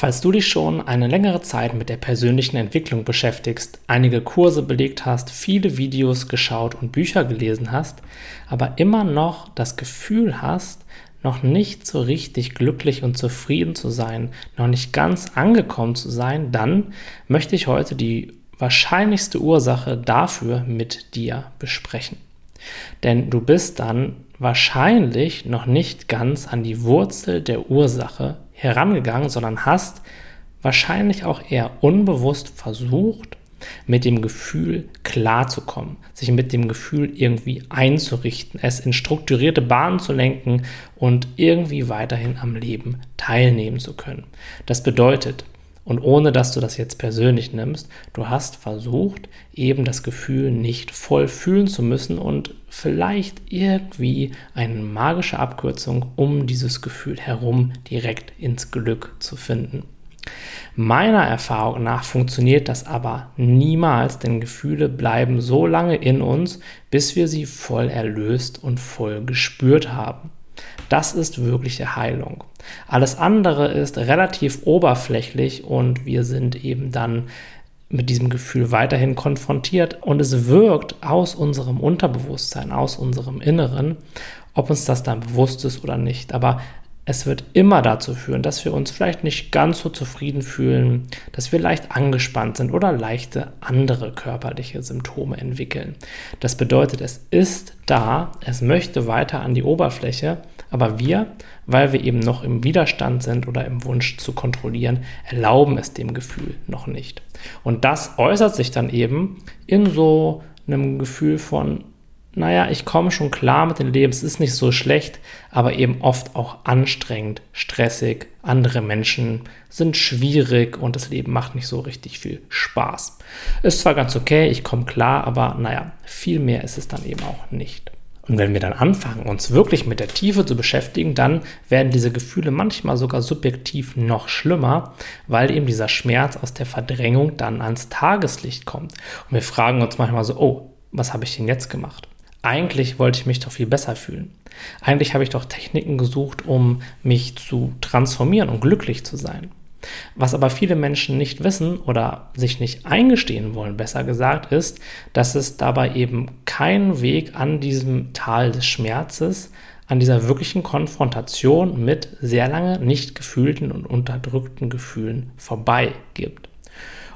Falls du dich schon eine längere Zeit mit der persönlichen Entwicklung beschäftigst, einige Kurse belegt hast, viele Videos geschaut und Bücher gelesen hast, aber immer noch das Gefühl hast, noch nicht so richtig glücklich und zufrieden zu sein, noch nicht ganz angekommen zu sein, dann möchte ich heute die wahrscheinlichste Ursache dafür mit dir besprechen. Denn du bist dann wahrscheinlich noch nicht ganz an die Wurzel der Ursache herangegangen, sondern hast wahrscheinlich auch eher unbewusst versucht, mit dem Gefühl klarzukommen, sich mit dem Gefühl irgendwie einzurichten, es in strukturierte Bahnen zu lenken und irgendwie weiterhin am Leben teilnehmen zu können. Das bedeutet, und ohne dass du das jetzt persönlich nimmst, du hast versucht, eben das Gefühl nicht voll fühlen zu müssen und vielleicht irgendwie eine magische Abkürzung um dieses Gefühl herum direkt ins Glück zu finden. Meiner Erfahrung nach funktioniert das aber niemals, denn Gefühle bleiben so lange in uns, bis wir sie voll erlöst und voll gespürt haben. Das ist wirkliche Heilung. Alles andere ist relativ oberflächlich und wir sind eben dann mit diesem Gefühl weiterhin konfrontiert und es wirkt aus unserem Unterbewusstsein, aus unserem Inneren, ob uns das dann bewusst ist oder nicht. Aber es wird immer dazu führen, dass wir uns vielleicht nicht ganz so zufrieden fühlen, dass wir leicht angespannt sind oder leichte andere körperliche Symptome entwickeln. Das bedeutet, es ist da, es möchte weiter an die Oberfläche, aber wir, weil wir eben noch im Widerstand sind oder im Wunsch zu kontrollieren, erlauben es dem Gefühl noch nicht. Und das äußert sich dann eben in so einem Gefühl von naja, ich komme schon klar mit dem Leben, es ist nicht so schlecht, aber eben oft auch anstrengend, stressig, andere Menschen sind schwierig und das Leben macht nicht so richtig viel Spaß. Ist zwar ganz okay, ich komme klar, aber naja, viel mehr ist es dann eben auch nicht. Und wenn wir dann anfangen, uns wirklich mit der Tiefe zu beschäftigen, dann werden diese Gefühle manchmal sogar subjektiv noch schlimmer, weil eben dieser Schmerz aus der Verdrängung dann ans Tageslicht kommt. Und wir fragen uns manchmal so, oh, was habe ich denn jetzt gemacht? eigentlich wollte ich mich doch viel besser fühlen. Eigentlich habe ich doch Techniken gesucht, um mich zu transformieren und glücklich zu sein. Was aber viele Menschen nicht wissen oder sich nicht eingestehen wollen, besser gesagt, ist, dass es dabei eben keinen Weg an diesem Tal des Schmerzes, an dieser wirklichen Konfrontation mit sehr lange nicht gefühlten und unterdrückten Gefühlen vorbei gibt.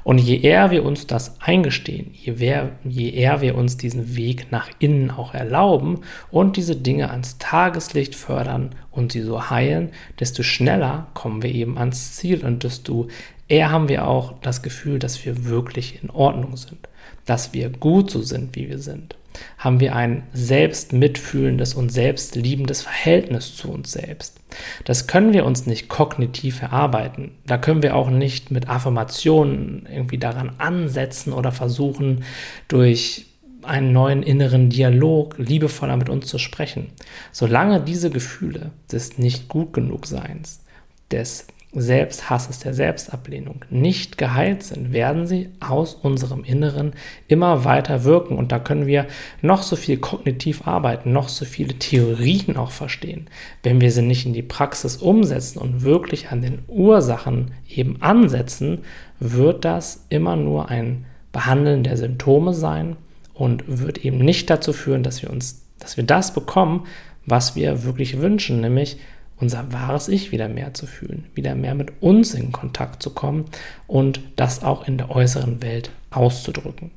Und je eher wir uns das eingestehen, je, mehr, je eher wir uns diesen Weg nach innen auch erlauben und diese Dinge ans Tageslicht fördern und sie so heilen, desto schneller kommen wir eben ans Ziel und desto eher haben wir auch das Gefühl, dass wir wirklich in Ordnung sind, dass wir gut so sind, wie wir sind haben wir ein selbst mitfühlendes und selbstliebendes Verhältnis zu uns selbst. Das können wir uns nicht kognitiv erarbeiten. Da können wir auch nicht mit Affirmationen irgendwie daran ansetzen oder versuchen, durch einen neuen inneren Dialog liebevoller mit uns zu sprechen. Solange diese Gefühle des nicht gut genug Seins, des Selbsthasses, der Selbstablehnung nicht geheilt sind, werden sie aus unserem Inneren immer weiter wirken. Und da können wir noch so viel kognitiv arbeiten, noch so viele Theorien auch verstehen. Wenn wir sie nicht in die Praxis umsetzen und wirklich an den Ursachen eben ansetzen, wird das immer nur ein Behandeln der Symptome sein und wird eben nicht dazu führen, dass wir uns, dass wir das bekommen, was wir wirklich wünschen, nämlich unser wahres Ich wieder mehr zu fühlen, wieder mehr mit uns in Kontakt zu kommen und das auch in der äußeren Welt auszudrücken.